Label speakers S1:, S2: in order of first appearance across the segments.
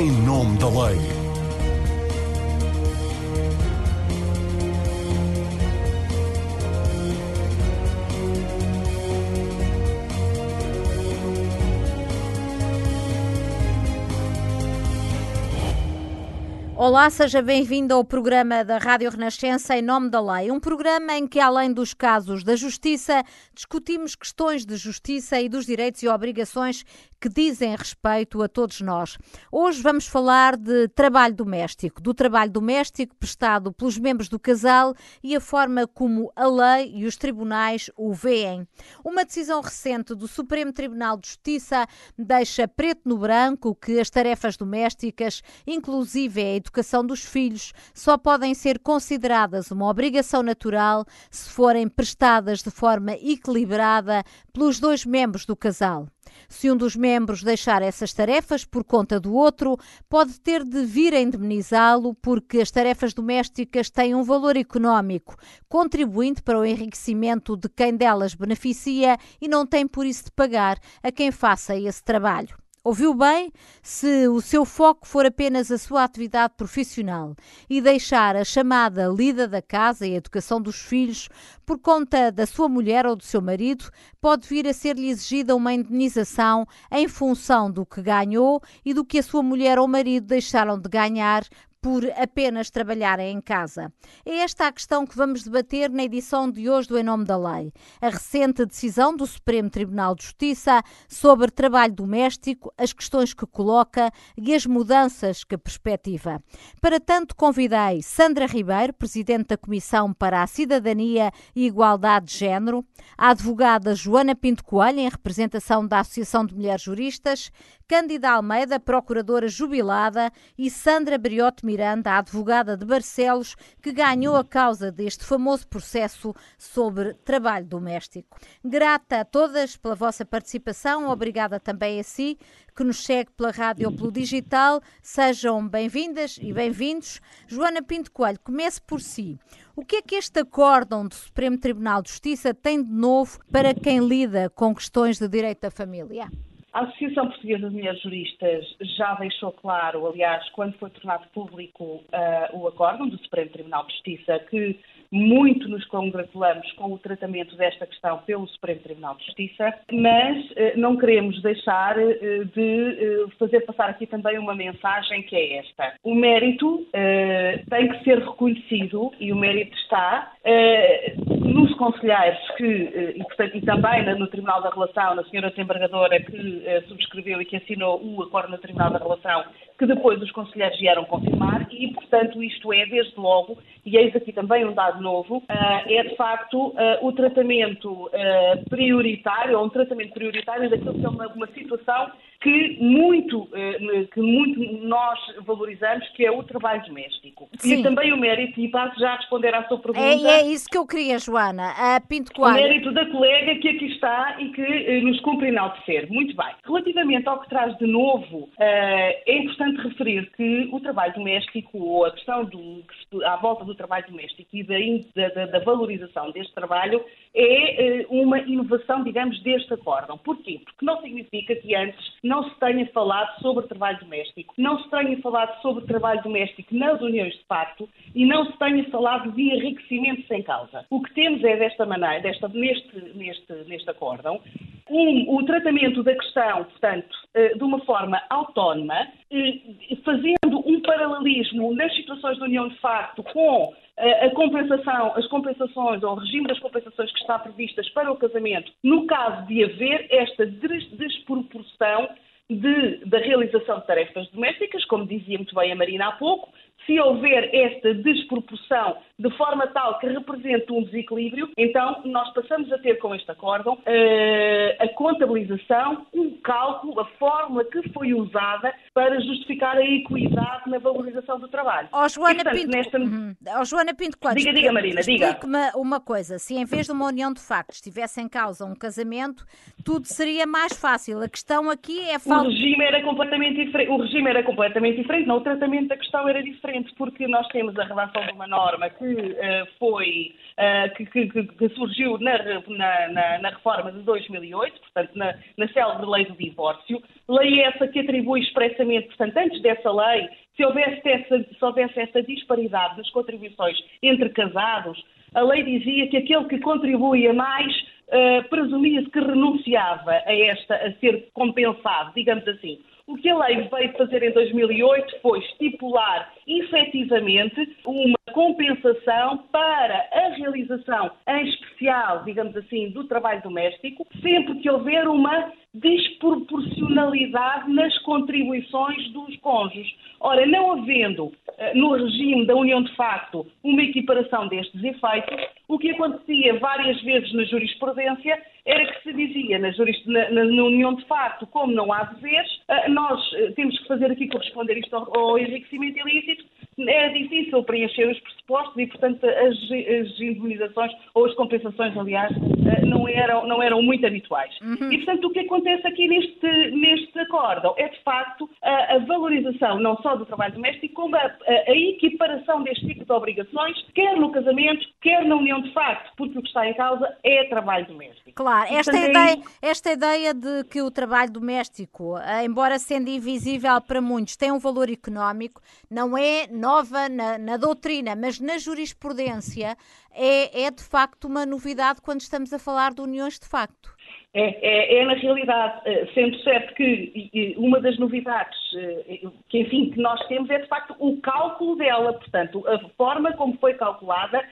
S1: em nome da lei.
S2: Olá, seja bem-vindo ao programa da Rádio Renascença em nome da lei. Um programa em que, além dos casos da justiça, discutimos questões de justiça e dos direitos e obrigações que dizem respeito a todos nós. Hoje vamos falar de trabalho doméstico, do trabalho doméstico prestado pelos membros do casal e a forma como a lei e os tribunais o veem. Uma decisão recente do Supremo Tribunal de Justiça deixa preto no branco que as tarefas domésticas, inclusive a educação dos filhos, só podem ser consideradas uma obrigação natural se forem prestadas de forma equilibrada pelos dois membros do casal. Se um dos membros deixar essas tarefas por conta do outro, pode ter de vir a indemnizá-lo porque as tarefas domésticas têm um valor económico, contribuindo para o enriquecimento de quem delas beneficia e não tem por isso de pagar a quem faça esse trabalho. Ouviu bem? Se o seu foco for apenas a sua atividade profissional e deixar a chamada lida da casa e a educação dos filhos por conta da sua mulher ou do seu marido, pode vir a ser-lhe exigida uma indenização em função do que ganhou e do que a sua mulher ou marido deixaram de ganhar por apenas trabalharem em casa. É esta a questão que vamos debater na edição de hoje do Em Nome da Lei. A recente decisão do Supremo Tribunal de Justiça sobre trabalho doméstico, as questões que coloca e as mudanças que perspectiva. Para tanto, convidei Sandra Ribeiro, Presidente da Comissão para a Cidadania e Igualdade de Género, a advogada Joana Pinto Coelho, em representação da Associação de Mulheres Juristas, Cândida Almeida, Procuradora Jubilada e Sandra Briote Miranda, advogada de Barcelos, que ganhou a causa deste famoso processo sobre trabalho doméstico. Grata a todas pela vossa participação, obrigada também a si que nos segue pela rádio ou pelo digital. Sejam bem-vindas e bem-vindos. Joana Pinto Coelho, comece por si. O que é que este acórdão do Supremo Tribunal de Justiça tem de novo para quem lida com questões de direito da família?
S3: A Associação Portuguesa de Mulheres Juristas já deixou claro, aliás, quando foi tornado público uh, o acórdão do Supremo Tribunal de Justiça, que muito nos congratulamos com o tratamento desta questão pelo Supremo Tribunal de Justiça, mas uh, não queremos deixar uh, de fazer passar aqui também uma mensagem que é esta. O mérito tem que ser reconhecido e o mérito está nos conselheiros que, e, portanto, e também no Tribunal da Relação, na senhora desembargadora que eh, subscreveu e que assinou o acordo no Tribunal da Relação, que depois os conselheiros vieram confirmar, e, portanto, isto é, desde logo, e eis aqui também um dado novo, eh, é de facto eh, o tratamento prioritário, ou um tratamento prioritário daquilo que é uma, uma situação que muito, que muito nós valorizamos, que é o trabalho doméstico. Sim. E também o mérito, e passo já a responder à sua pergunta.
S2: É, é isso que eu queria, Joana. A Pinto Coelho.
S3: O mérito da colega que aqui está e que nos cumpre enaltecer. Muito bem. Relativamente ao que traz de novo, é importante referir que o trabalho doméstico, ou a questão do, à volta do trabalho doméstico e da, da, da valorização deste trabalho, é uma inovação, digamos, deste acórdão. Porquê? Porque não significa que antes não se tenha falado sobre trabalho doméstico, não se tenha falado sobre trabalho doméstico nas uniões de facto e não se tenha falado de enriquecimento sem causa. O que temos é desta maneira, desta, neste, neste, neste acórdão, um, o tratamento da questão, portanto, eh, de uma forma autónoma, eh, fazendo um paralelismo nas situações de união de facto com a compensação, as compensações ou o regime das compensações que está previstas para o casamento, no caso de haver esta desproporção de, da realização de tarefas domésticas, como dizia muito bem a Marina há pouco, se houver esta desproporção de forma tal que represente um desequilíbrio, então nós passamos a ter com este acórdão uh, a contabilização, o um cálculo, a fórmula que foi usada para justificar a equidade na valorização do trabalho.
S2: Ó oh, Joana, e, portanto, Pinto, nesta... uhum. oh, Joana Pinto Coelho,
S3: diga, diga Marina, diga.
S2: Explique-me uma coisa, se em vez de uma união de factos estivesse em causa um casamento, tudo seria mais fácil. A questão aqui é falta
S3: o regime era completamente diferente. O regime era completamente diferente, não, o tratamento da questão era diferente, porque nós temos a redação de uma norma que uh, foi uh, que, que, que, surgiu na, na, na, reforma de 2008, portanto, na, na célebre lei do divórcio, lei essa que atribui expressamente, portanto, antes dessa lei, se houvesse essa, se houvesse essa disparidade nas contribuições entre casados, a lei dizia que aquele que contribuía mais uh, presumia-se que renunciava a esta, a ser compensado, digamos assim. O que a lei veio fazer em 2008 foi estipular efetivamente uma compensação para a realização, em especial, digamos assim, do trabalho doméstico, sempre que houver uma desproporcionalidade nas contribuições dos cônjuges. Ora, não havendo eh, no regime da união de facto uma equiparação destes efeitos, o que acontecia várias vezes na jurisprudência era que se dizia na, na, na união de facto, como não há deveres, eh, nós eh, temos que fazer aqui corresponder isto ao, ao enriquecimento ilícito, é difícil preencher os pressupostos e, portanto, as, as indemnizações ou as compensações, aliás, não eram, não eram muito habituais. Uhum. E, portanto, o que acontece aqui neste, neste acórdão é, de facto, a, a valorização não só do trabalho doméstico, como a, a, a, equiparação deste tipo de obrigações, quer no casamento, quer na união de facto, porque o que está em causa é trabalho doméstico.
S2: Claro, esta, ideia, esta ideia de que o trabalho doméstico, eh, embora sendo invisível para muitos, tem um valor económico, não é nova na, na doutrina, mas na jurisprudência é, é de facto uma novidade quando estamos a falar de uniões de facto.
S3: É, é, é, na realidade, eh, sendo certo que uma das novidades eh, que, enfim, que nós temos é de facto o cálculo dela, portanto, a forma como foi calculada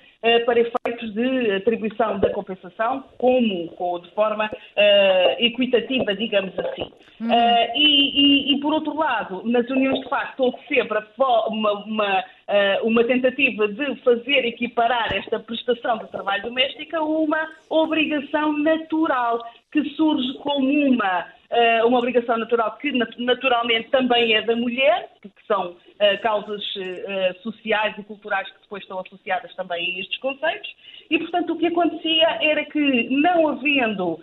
S3: para efeitos de atribuição da compensação, como, de forma uh, equitativa, digamos assim. Uhum. Uh, e, e, e, por outro lado, nas uniões de facto houve sempre uma, uma, uma tentativa de fazer equiparar esta prestação de trabalho doméstico a uma obrigação natural que surge como uma, uh, uma obrigação natural que naturalmente também é da mulher, que são uh, causas uh, sociais e culturais que depois estão associadas também a estes conceitos, e portanto o que acontecia era que não havendo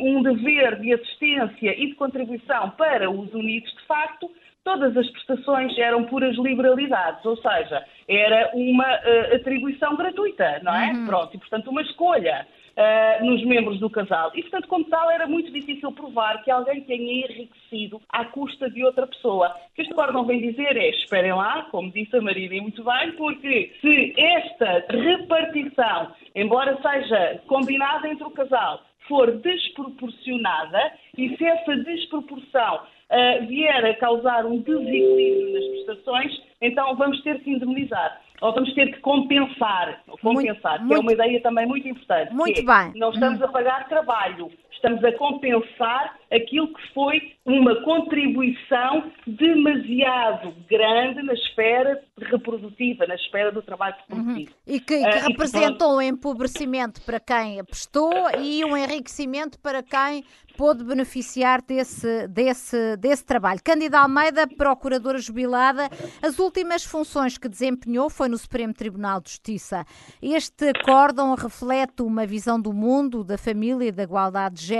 S3: um dever de assistência e de contribuição para os unidos de facto, todas as prestações eram puras liberalidades, ou seja, era uma atribuição gratuita, não é? Uhum. Pronto, e portanto uma escolha uh, nos membros do casal. E, portanto, como tal, era muito difícil provar que alguém tenha enriquecido à custa de outra pessoa. O que este acórdão vem dizer é, esperem lá, como disse a Maria muito bem, porque se esta repartição, embora seja combinada entre o casal, for desproporcionada e se essa desproporção uh, vier a causar um desequilíbrio nas prestações, então vamos ter que indemnizar ou vamos ter que compensar, compensar, muito, que é uma ideia também muito importante.
S2: Muito é, bem.
S3: Não estamos hum. a pagar trabalho, estamos a compensar aquilo que foi uma contribuição demasiado grande na esfera reprodutiva, na esfera do trabalho reprodutivo.
S2: Uhum. E que, que uh, representou um empobrecimento para quem apostou e um enriquecimento para quem pôde beneficiar desse, desse, desse trabalho. Cândida Almeida, procuradora jubilada, as últimas funções que desempenhou foi no Supremo Tribunal de Justiça. Este acórdão reflete uma visão do mundo, da família e da igualdade de género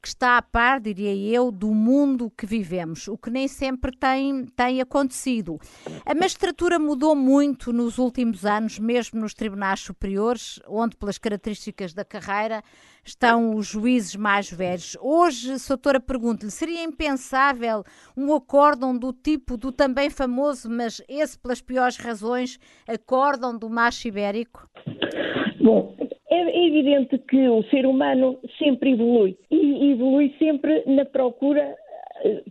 S2: que está a par, diria eu, do mundo que vivemos, o que nem sempre tem, tem acontecido. A magistratura mudou muito nos últimos anos, mesmo nos tribunais superiores, onde, pelas características da carreira, estão os juízes mais velhos. Hoje, doutora, pergunto-lhe, seria impensável um acórdão do tipo do também famoso, mas esse pelas piores razões, acórdão do macho ibérico?
S1: Bom, é evidente que o ser humano sempre evolui e evolui sempre na procura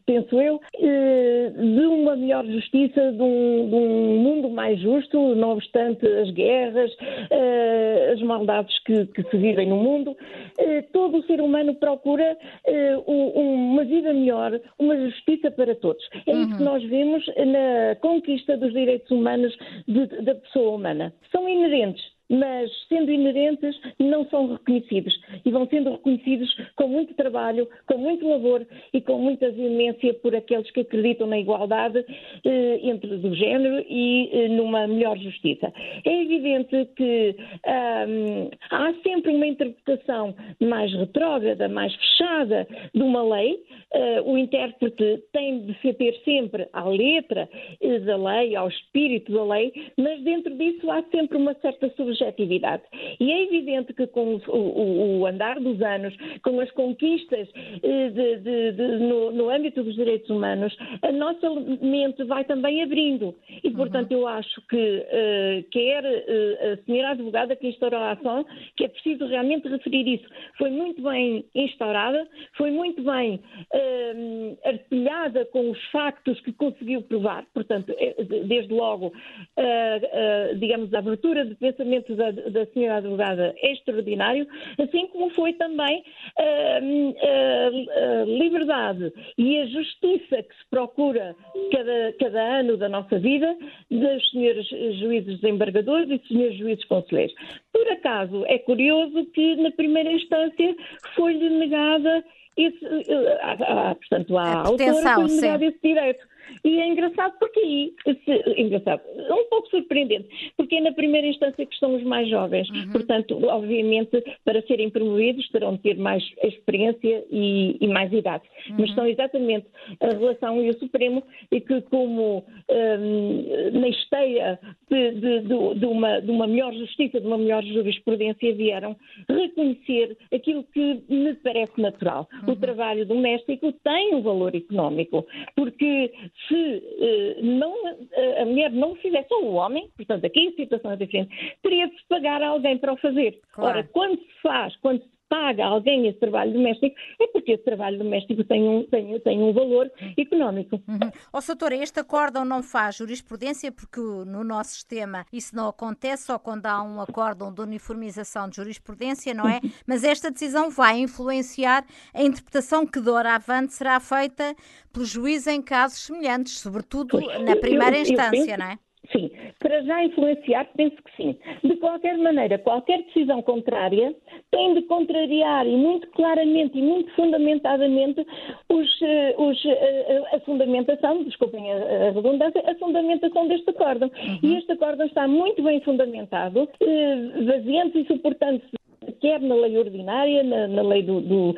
S1: penso eu, eh, de uma melhor justiça, de um, de um, mundo mais justo, não obstante as guerras, eh, as maldades que, que se vivem no mundo. Eh, todo o ser humano procura uma vida melhor, uma justiça para todos. É isso que uhum. nós vemos na conquista dos direitos humanos de, da pessoa humana. São inerentes mas sendo inerentes, não são reconhecidos. E vão sendo reconhecidos com muito trabalho, com muito labor e com muita veemência por aqueles que acreditam na igualdade eh, entre o género e eh, numa melhor justiça. É evidente que hum, há sempre uma interpretação mais retrógrada, mais fechada de uma lei. Uh, o intérprete tem de se ter sempre à letra uh, da lei, ao espírito da lei, mas dentro disso há sempre uma certa subjetividade. E é evidente que com o, o, andar dos anos, com as conquistas uh, de, de, de, no, no, âmbito dos direitos humanos, a nossa mente vai também abrindo. E, portanto, uhum. eu acho que quer a senhora advogada que instaurou a ação, que é preciso realmente referir isso. Foi muito bem instaurada, foi muito bem uh, artilhada com os factos que conseguiu provar, portanto, desde logo, uh, uh, digamos, a abertura de pensamento da, da senhora advogada é extraordinário, assim como foi também a liberdade e a justiça que se procura cada, cada ano da nossa vida dos senhores juízes desembargadores e senhores juízes conselheiros. Por acaso, é curioso que na primeira instância foi-lhe negada esse, uh, portanto, à autora foi negado esse direito. E é engraçado porque aí, é engraçado, é um pouco surpreendente, porque é na primeira instância que estão os mais jovens. Uhum. Portanto, obviamente, para serem promovidos terão de ter mais experiência e, e mais idade. Uhum. Mas são exatamente a relação e o Supremo e que, como um, na esteia de, de, de, de, uma, de uma melhor justiça, de uma melhor jurisprudência, vieram reconhecer aquilo que me parece natural. Uhum. O trabalho doméstico tem um valor económico, porque se uh, não, uh, a mulher não fizesse, ou o homem, portanto aqui a situação é diferente, teria de se pagar a alguém para o fazer. Claro. Ora, quando se faz, quando se paga alguém esse trabalho doméstico, é porque esse trabalho doméstico tem um, tem, tem um valor económico.
S2: Uhum. Oh, doutora, este acórdão não faz jurisprudência porque no nosso sistema isso não acontece só quando há um acórdão de uniformização de jurisprudência, não é? Mas esta decisão vai influenciar a interpretação que de hora avante será feita pelo juiz em casos semelhantes, sobretudo na primeira instância, não é?
S1: Sim, para já influenciar, penso que sim. De qualquer maneira, qualquer decisão contrária tem de contrariar e muito claramente e muito fundamentadamente os, eh, os, eh, a fundamentação, desculpem a, redundância, a fundamentação deste acórdão. Uhum. E este acórdão está muito bem fundamentado, eh, baseando-se e suportando-se quer na lei ordinária, na, na lei do, do,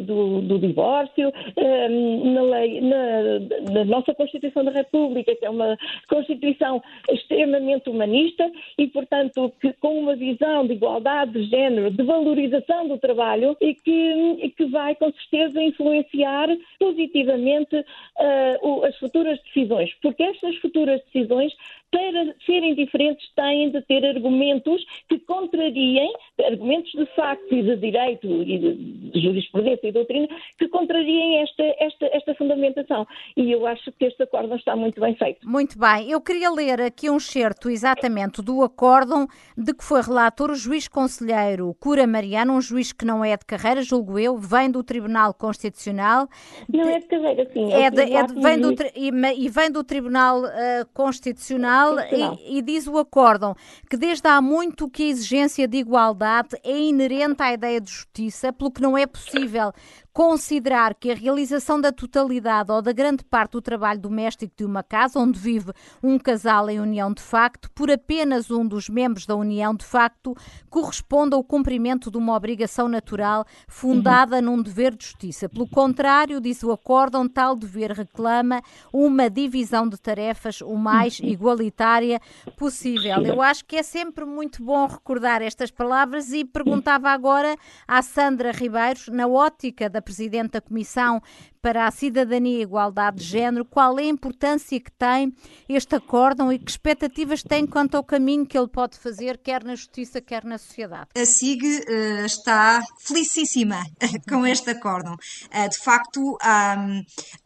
S1: do, do divórcio, ehm, na, lei, na, na, nossa Constituição da República, que é uma Constituição extremamente humanista e, portanto, que, com uma visão de igualdade de género, de valorização do trabalho e que, que vai, com certeza, influenciar positivamente uh, as futuras decisões, porque estas futuras decisões para serem diferentes, têm de ter argumentos que contrariem, argumentos de facto e de direito e de jurisprudência e doutrina, que contrariem esta, esta, esta fundamentação. E eu acho que este acórdão está muito bem feito.
S2: Muito bem. Eu queria ler aqui um excerto exatamente do acórdão de que foi relator o juiz conselheiro Cura Mariano, um juiz que não é de carreira, julgo eu, vem do Tribunal Constitucional.
S1: Não é de carreira, sim.
S2: É, é de, é de, vem do, e, e, vem do Tribunal uh, Constitucional e, e, diz o acórdão que desde há muito que a exigência de igualdade é inerente à ideia de justiça, pelo que não é possível considerar que a realização da totalidade ou da grande parte do trabalho doméstico de uma casa onde vive um casal em união de facto, por apenas um dos membros da união de facto, corresponde ao cumprimento de uma obrigação natural fundada uhum. num dever de justiça. Pelo contrário, diz o acórdão, tal dever reclama uma divisão de tarefas o mais uhum. igualitária possível. Eu acho que é sempre muito bom recordar estas palavras e perguntava agora à Sandra Ribeiros, na ótica da Presidente da Comissão para a Cidadania e Igualdade de Género, qual é a importância que tem este acórdão e que expectativas tem quanto ao caminho que ele pode fazer, quer na justiça, quer na sociedade?
S4: A SIG uh, está felicíssima com este acórdão. Uh, de facto, há,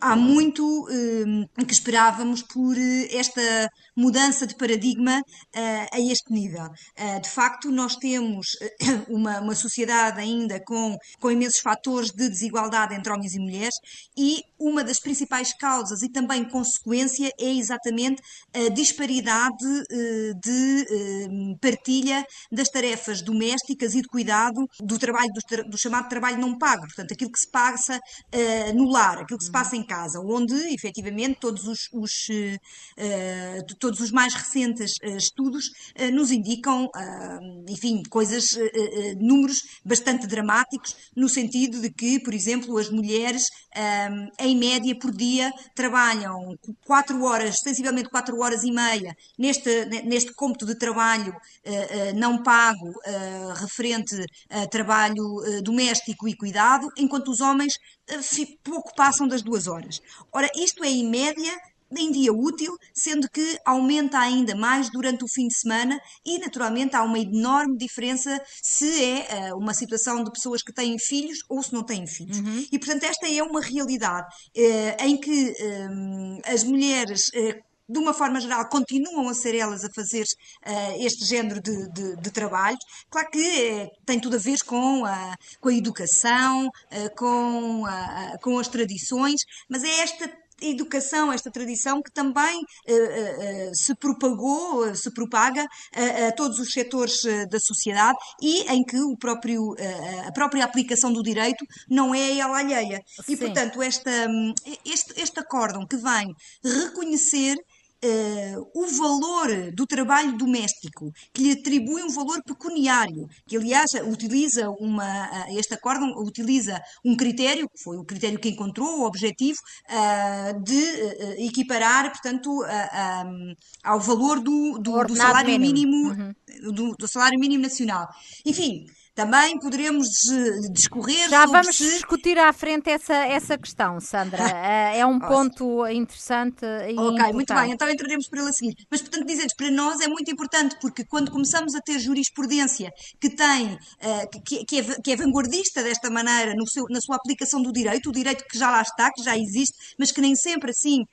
S4: há muito uh, que esperávamos por esta mudança de paradigma a este nível. de facto, nós temos uma, uma sociedade ainda com, com imensos fatores de desigualdade desigualdade entre homens e mulheres e uma das principais causas e também consequência é exatamente a disparidade uh, de uh, partilha das tarefas domésticas e de cuidado do trabalho do, do chamado trabalho não pago, portanto aquilo que se passa no lar, aquilo que se passa em casa, onde efetivamente todos os, os todos os mais recentes estudos nos indicam, enfim, coisas, números bastante dramáticos no sentido de que, por exemplo, as mulheres, em média por dia, trabalham 4 horas, sensivelmente 4 horas e meia, neste, neste cômputo de trabalho uh, uh, não pago, uh, referente a trabalho doméstico e cuidado, enquanto os homens pouco passam das duas horas. Ora, isto é em média em dia útil, sendo que aumenta ainda mais durante o fim de semana e, naturalmente, há uma enorme diferença se é uh, uma situação de pessoas que têm filhos ou se não têm filhos. Uhum. E, portanto, esta é uma realidade uh, em que um, as mulheres. Uh, de uma forma geral, continuam a ser elas a fazer uh, este género de, de, de trabalhos. Claro que tem tudo a ver com a, com a educação, uh, com, a, com as tradições, mas é esta educação, esta tradição que também uh, uh, se propagou, se propaga a, a todos os setores da sociedade e em que o próprio, a própria aplicação do direito não é ela alheia. Sim. E, portanto, esta, este, este acórdão que vem reconhecer Uh, o valor do trabalho doméstico, que lhe atribui um valor pecuniário, que aliás utiliza uma, uh, este acórdão utiliza um critério, que foi o critério que encontrou, o objetivo, uh, de equiparar, portanto, um, ao valor do, do, do salário mínimo, mínimo uhum. do, do salário mínimo nacional. Enfim, também poderemos eh, discorrer
S2: Já vamos se... discutir à frente essa, essa questão, Sandra. Eh, é um ponto interessante e Ok, importante.
S4: muito bem, então entraremos por ele a seguir. Mas, portanto, dizer para nós é muito importante, porque quando começamos a ter jurisprudência que tem, uh, que, que, é, que é vanguardista desta maneira no seu, na sua aplicação do direito, o direito que já lá está, que já existe, mas que nem sempre assim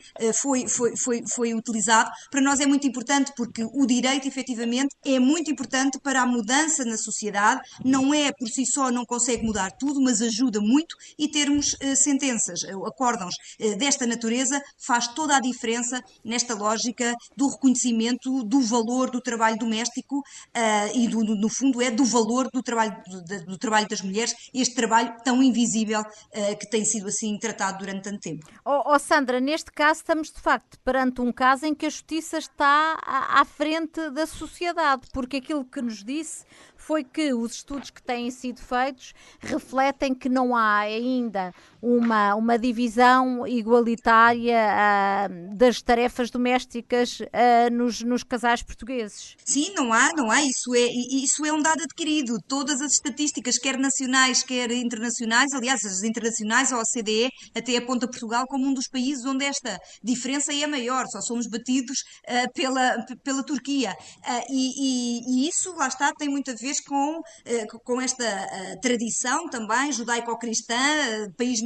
S4: foi, foi, foi, foi utilizado, para nós é muito importante, porque o direito, efetivamente, é muito importante para a mudança na sociedade, não é por si só, não consegue mudar tudo, mas ajuda muito e termos uh, sentenças, uh, acórdãos uh, desta natureza faz toda a diferença nesta lógica do reconhecimento do valor do trabalho doméstico e, do, no fundo, é do valor do trabalho, do, do trabalho das mulheres, este trabalho tão invisível que tem sido assim tratado durante tanto tempo.
S2: Oh, oh, Sandra, neste caso estamos de facto perante um caso em que a justiça está à, à frente da sociedade, porque aquilo que nos disse foi que os estudos que têm sido feitos refletem que não há ainda uma, uma divisão igualitária uh, das tarefas domésticas uh, nos, nos casais portugueses.
S4: Sim, não há, não há. Isso é, isso é um dado adquirido. Todas as estatísticas, quer nacionais, quer internacionais, aliás, as internacionais, a OCDE, até aponta Portugal como um dos países onde esta diferença é maior. Só somos batidos uh, pela, pela Turquia. E, e, e, isso, lá está, tem muito a ver com, com esta tradição também judaico-cristã, país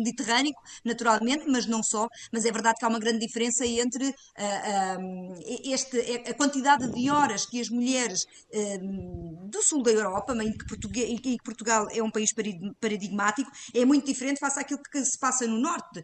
S4: naturalmente, mas não só. Mas é verdade que há uma grande diferença entre este, a quantidade de horas que as mulheres do sul da Europa, em que, Portugal é um país paradigmático, é muito diferente face àquilo que se passa no norte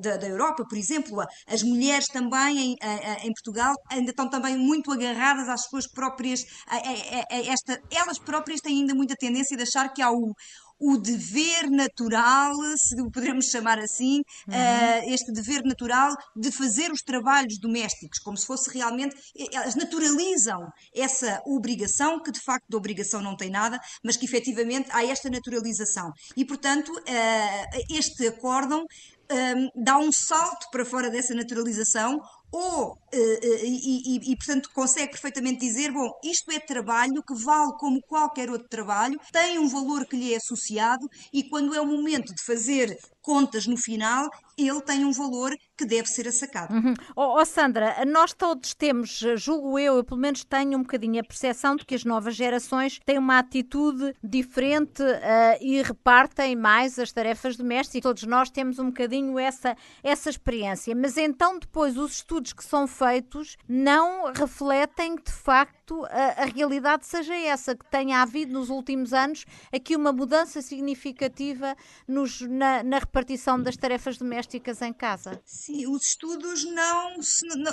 S4: da, da Europa, por exemplo. As mulheres também em, em Portugal ainda estão também muito agarradas às suas próprias, a, a, a esta, elas próprias têm ainda muita tendência de achar que há o, o dever natural, se o poderemos chamar assim, uhum. uh, este dever natural de fazer os trabalhos domésticos, como se fosse realmente. Elas naturalizam essa obrigação, que de facto de obrigação não tem nada, mas que efetivamente há esta naturalização. E, portanto, uh, este acórdão um, dá um salto para fora dessa naturalização ou, uh, uh, e, e, e, portanto, consegue perfeitamente dizer: bom, isto é trabalho que vale como qualquer outro trabalho, tem um valor que lhe é associado, e quando é o momento de fazer contas no final, ele tem um valor que deve ser assacado.
S2: Uhum. Oh, oh, Sandra, nós todos temos, julgo eu, eu pelo menos tenho um bocadinho a percepção de que as novas gerações têm uma atitude diferente uh, e repartem mais as tarefas domésticas. Todos nós temos um bocadinho essa, essa experiência. Mas então depois os estudos que são feitos não refletem que de facto a, a realidade seja essa, que tenha havido nos últimos anos aqui uma mudança significativa nos, na, na repartição das tarefas domésticas em casa.
S4: Sim, os estudos não,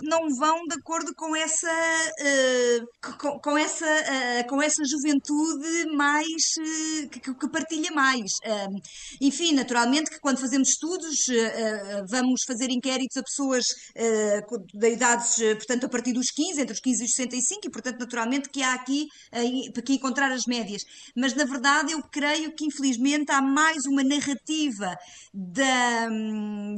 S4: não vão de acordo com essa, uh, com, com, essa, uh, com essa juventude mais uh, que, que, partilha mais. enfim, naturalmente que quando fazemos estudos vamos fazer inquéritos a pessoas de idades, portanto, a partir dos 15, entre os 15 e os 65, e portanto, naturalmente que há aqui, aqui encontrar as médias. Mas na verdade eu creio que infelizmente há mais uma narrativa da,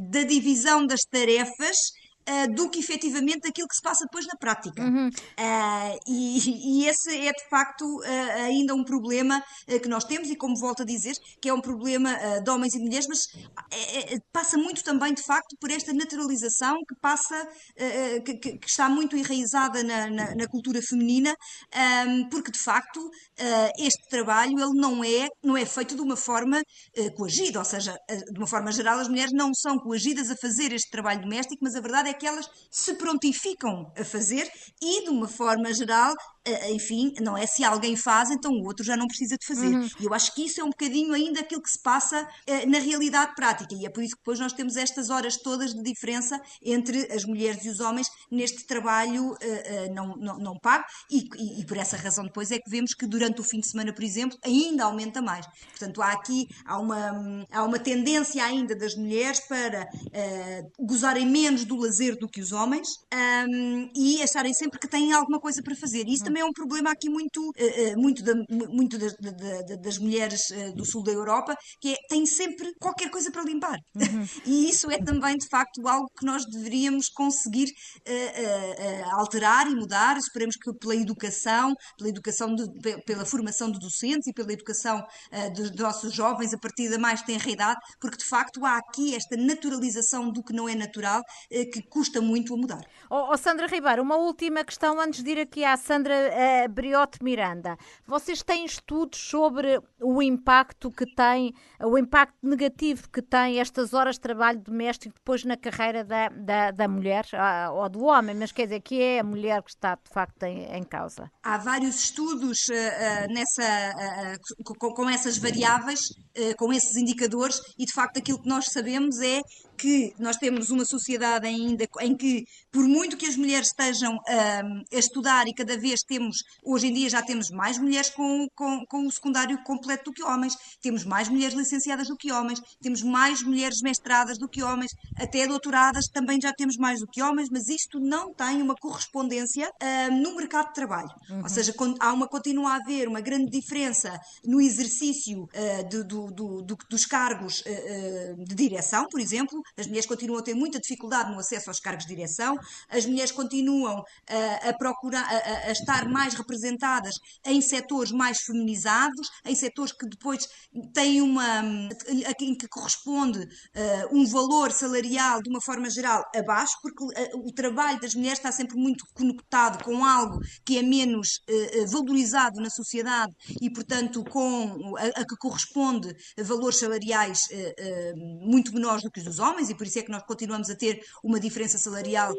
S4: da divisão das tarefas uh, do que efetivamente aquilo que se passa depois na prática. Uhum. Uh, e, e, esse é de facto uh, ainda um problema que nós temos, e como volto a dizer, que é um problema de homens e de mulheres, mas passa muito também de facto por esta naturalização que passa, que, que, está muito enraizada na, na, na cultura feminina, um, porque de facto este trabalho ele não é, não é feito de uma forma coagida, ou seja, de uma forma geral as mulheres não são coagidas a fazer este trabalho doméstico, mas a verdade é que elas se prontificam a fazer e, de uma forma geral, enfim, não é se alguém faz, então o outro já não precisa de fazer. Uhum. E eu acho que isso é um bocadinho ainda aquilo que se passa uh, na realidade prática, e é por isso que depois nós temos estas horas todas de diferença entre as mulheres e os homens neste trabalho não, não, não pago, e, e, e, por essa razão depois é que vemos que durante o fim de semana, por exemplo, ainda aumenta mais. Portanto, há aqui há uma, há uma tendência ainda das mulheres para gozarem menos do lazer do que os homens um, e acharem sempre que têm alguma coisa para fazer. Isso também é um problema aqui muito, uh, muito, da, muito das, das mulheres uh, do sul da Europa, que é têm sempre qualquer coisa para limpar. Uhum. e isso é também, de facto, algo que nós deveríamos conseguir alterar e mudar. Esperemos que pela educação, pela educação, de, pela formação de docentes e pela educação dos nossos jovens a partir da mais tenra idade, porque de facto há aqui esta naturalização do que não é natural que custa muito a mudar.
S2: Oh, oh Sandra Ribeiro, uma última questão antes de ir aqui à Sandra uh, Briote Miranda, vocês têm estudos sobre o impacto que tem, o impacto negativo que tem estas horas de trabalho doméstico depois na carreira da, da, da mulher uh, ou do homem, mas quer dizer que é a mulher que está de facto em, em causa?
S4: Há vários estudos uh, nessa, com, com, essas variáveis, com esses indicadores, e de facto aquilo que nós sabemos é que nós temos uma sociedade ainda em que, por muito que as mulheres estejam um, a estudar e cada vez temos, hoje em dia já temos mais mulheres com, com, com o secundário completo do que homens, temos mais mulheres licenciadas do que homens, temos mais mulheres mestradas do que homens, até doutoradas também já temos mais do que homens, mas isto não tem uma correspondência um, no mercado de trabalho. Uhum. Ou seja, há uma, continua a haver uma grande diferença no exercício uh, do, do, do, dos cargos uh, de direção, por exemplo, as mulheres continuam a ter muita dificuldade no acesso aos cargos de direção, as mulheres continuam uh, a procurar, a, a, estar mais representadas em setores mais feminizados, em setores que depois têm uma, em que corresponde uh, um valor salarial de uma forma geral abaixo, porque uh, o trabalho das mulheres está sempre muito conectado com algo que é menos valorizado na sociedade e, portanto, com a, a que corresponde a valores salariais muito menores do que os dos homens homens e por isso é que nós continuamos a ter uma diferença salarial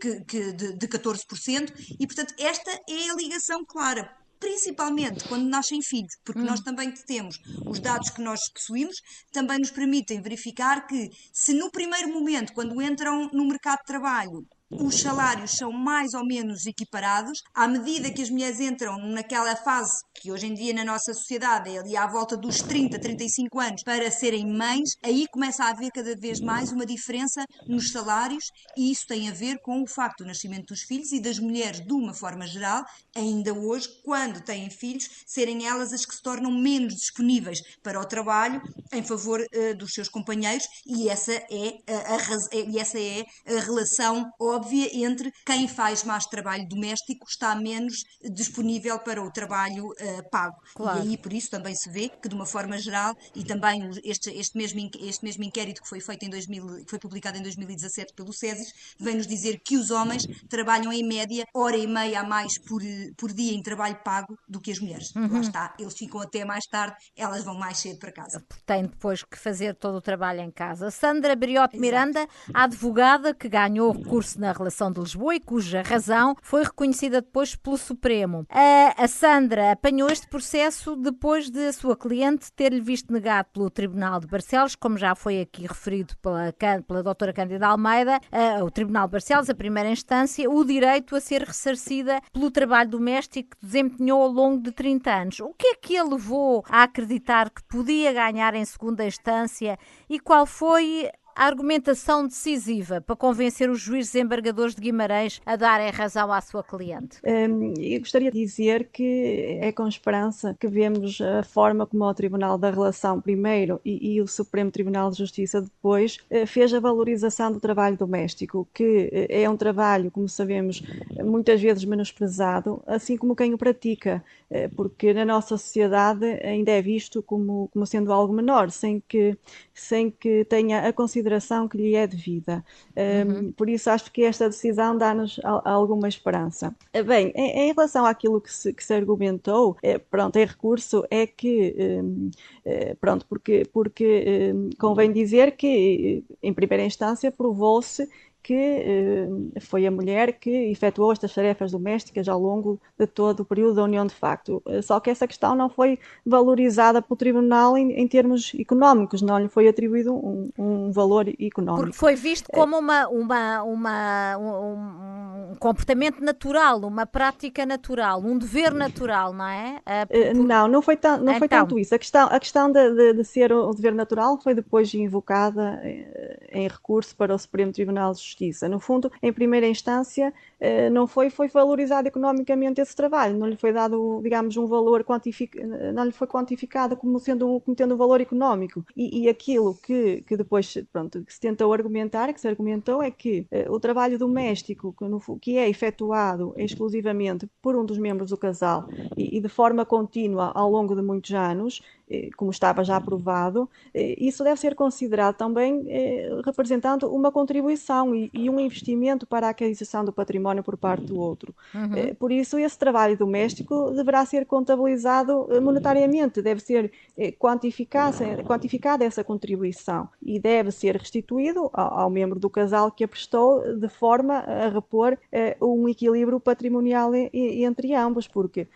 S4: que, que de, de 14%, e portanto esta é a ligação clara principalmente quando nascem filhos, porque hum. nós também temos os dados que nós possuímos, também nos permitem verificar que se no primeiro momento, quando entram no mercado de trabalho, os salários são mais ou menos equiparados. À medida que as mulheres entram naquela fase que hoje em dia na nossa sociedade é ali à volta dos 30, 35 anos para serem mães, aí começa a haver cada vez mais uma diferença nos salários e isso tem a ver com o facto do nascimento dos filhos e das mulheres, de uma forma geral, ainda hoje, quando têm filhos, serem elas as que se tornam menos disponíveis para o trabalho em favor uh, dos seus companheiros e essa é a, a, a, essa é a relação óbvia óbvia entre quem faz mais trabalho doméstico está menos disponível para o trabalho uh, pago. Claro. E aí, por isso, também se vê que, de uma forma geral, e também este, este, mesmo, este mesmo inquérito que foi feito em 2000, que foi publicado em 2017 pelo SESIS, vem-nos dizer que os homens trabalham em média hora e meia a mais por, por dia em trabalho pago do que as mulheres. Uhum. Lá está, eles ficam até mais tarde, elas vão mais cedo para casa.
S2: Tem depois que fazer todo o trabalho em casa. Sandra Briote Miranda, a advogada que ganhou recurso na relação de Lisboa e cuja razão foi reconhecida depois pelo Supremo. A, a Sandra apanhou este processo depois de a sua cliente ter-lhe visto negado pelo Tribunal de Barcelos, como já foi aqui referido pela, pela doutora Cândida Almeida, uh, o Tribunal de Barcelos, a primeira instância, o direito a ser ressarcida pelo trabalho doméstico que desempenhou ao longo de 30 anos. O que é que a levou a acreditar que podia ganhar em segunda instância e qual foi a argumentação decisiva para convencer os juízes embargadores de Guimarães a darem razão à sua cliente?
S5: Um, eu gostaria de dizer que é com esperança que vemos a forma como o Tribunal da Relação primeiro e, e o Supremo Tribunal de Justiça depois eh, fez a valorização do trabalho doméstico, que eh, é um trabalho, como sabemos, muitas vezes menosprezado, assim como quem o pratica, eh, porque na nossa sociedade ainda é visto como, como sendo algo menor, sem que, sem que tenha a consideração consideração que lhe é devida. Uhum. por isso acho que esta decisão dá-nos alguma esperança. Eh, bem, em, em, relação àquilo que se, que se argumentou, é, pronto, em recurso é que, um, é, pronto, porque, porque um, convém dizer que, em primeira instância, provou-se que eh, foi a mulher que efetuou estas tarefas domésticas ao longo de todo o período da união de facto. Eh, só que essa questão não foi valorizada pelo tribunal em, em termos económicos, não lhe foi atribuído um, um, valor económico.
S2: Porque foi visto como uma, uma, uma um, um, comportamento natural, uma prática natural, um dever natural, não é?
S5: Por... Não, não foi, tão, não então... foi tanto isso. A questão, a questão de, de, de ser um dever natural foi depois invocada em recurso para o Supremo Tribunal de Justiça. No fundo, em primeira instância, não foi, foi valorizado economicamente esse trabalho, não lhe foi dado, digamos, um valor quantificado, não lhe foi quantificado como sendo como tendo um valor económico. E, e aquilo que, que depois, pronto, que se tentou argumentar, que se argumentou, é que uh, o trabalho doméstico que, no, que, é efetuado exclusivamente por um dos membros do casal e, e de forma contínua ao longo de muitos anos, eh, como estava já aprovado, isso deve ser considerado também representando uma contribuição e, e um investimento para a aquisição do património património por parte do outro. Uhum. Eh, por isso, esse trabalho doméstico deverá ser contabilizado eh, monetariamente, deve ser eh, quantificada essa contribuição e deve ser restituído ao, ao, membro do casal que a prestou de forma a repor um equilíbrio patrimonial entre ambos, porque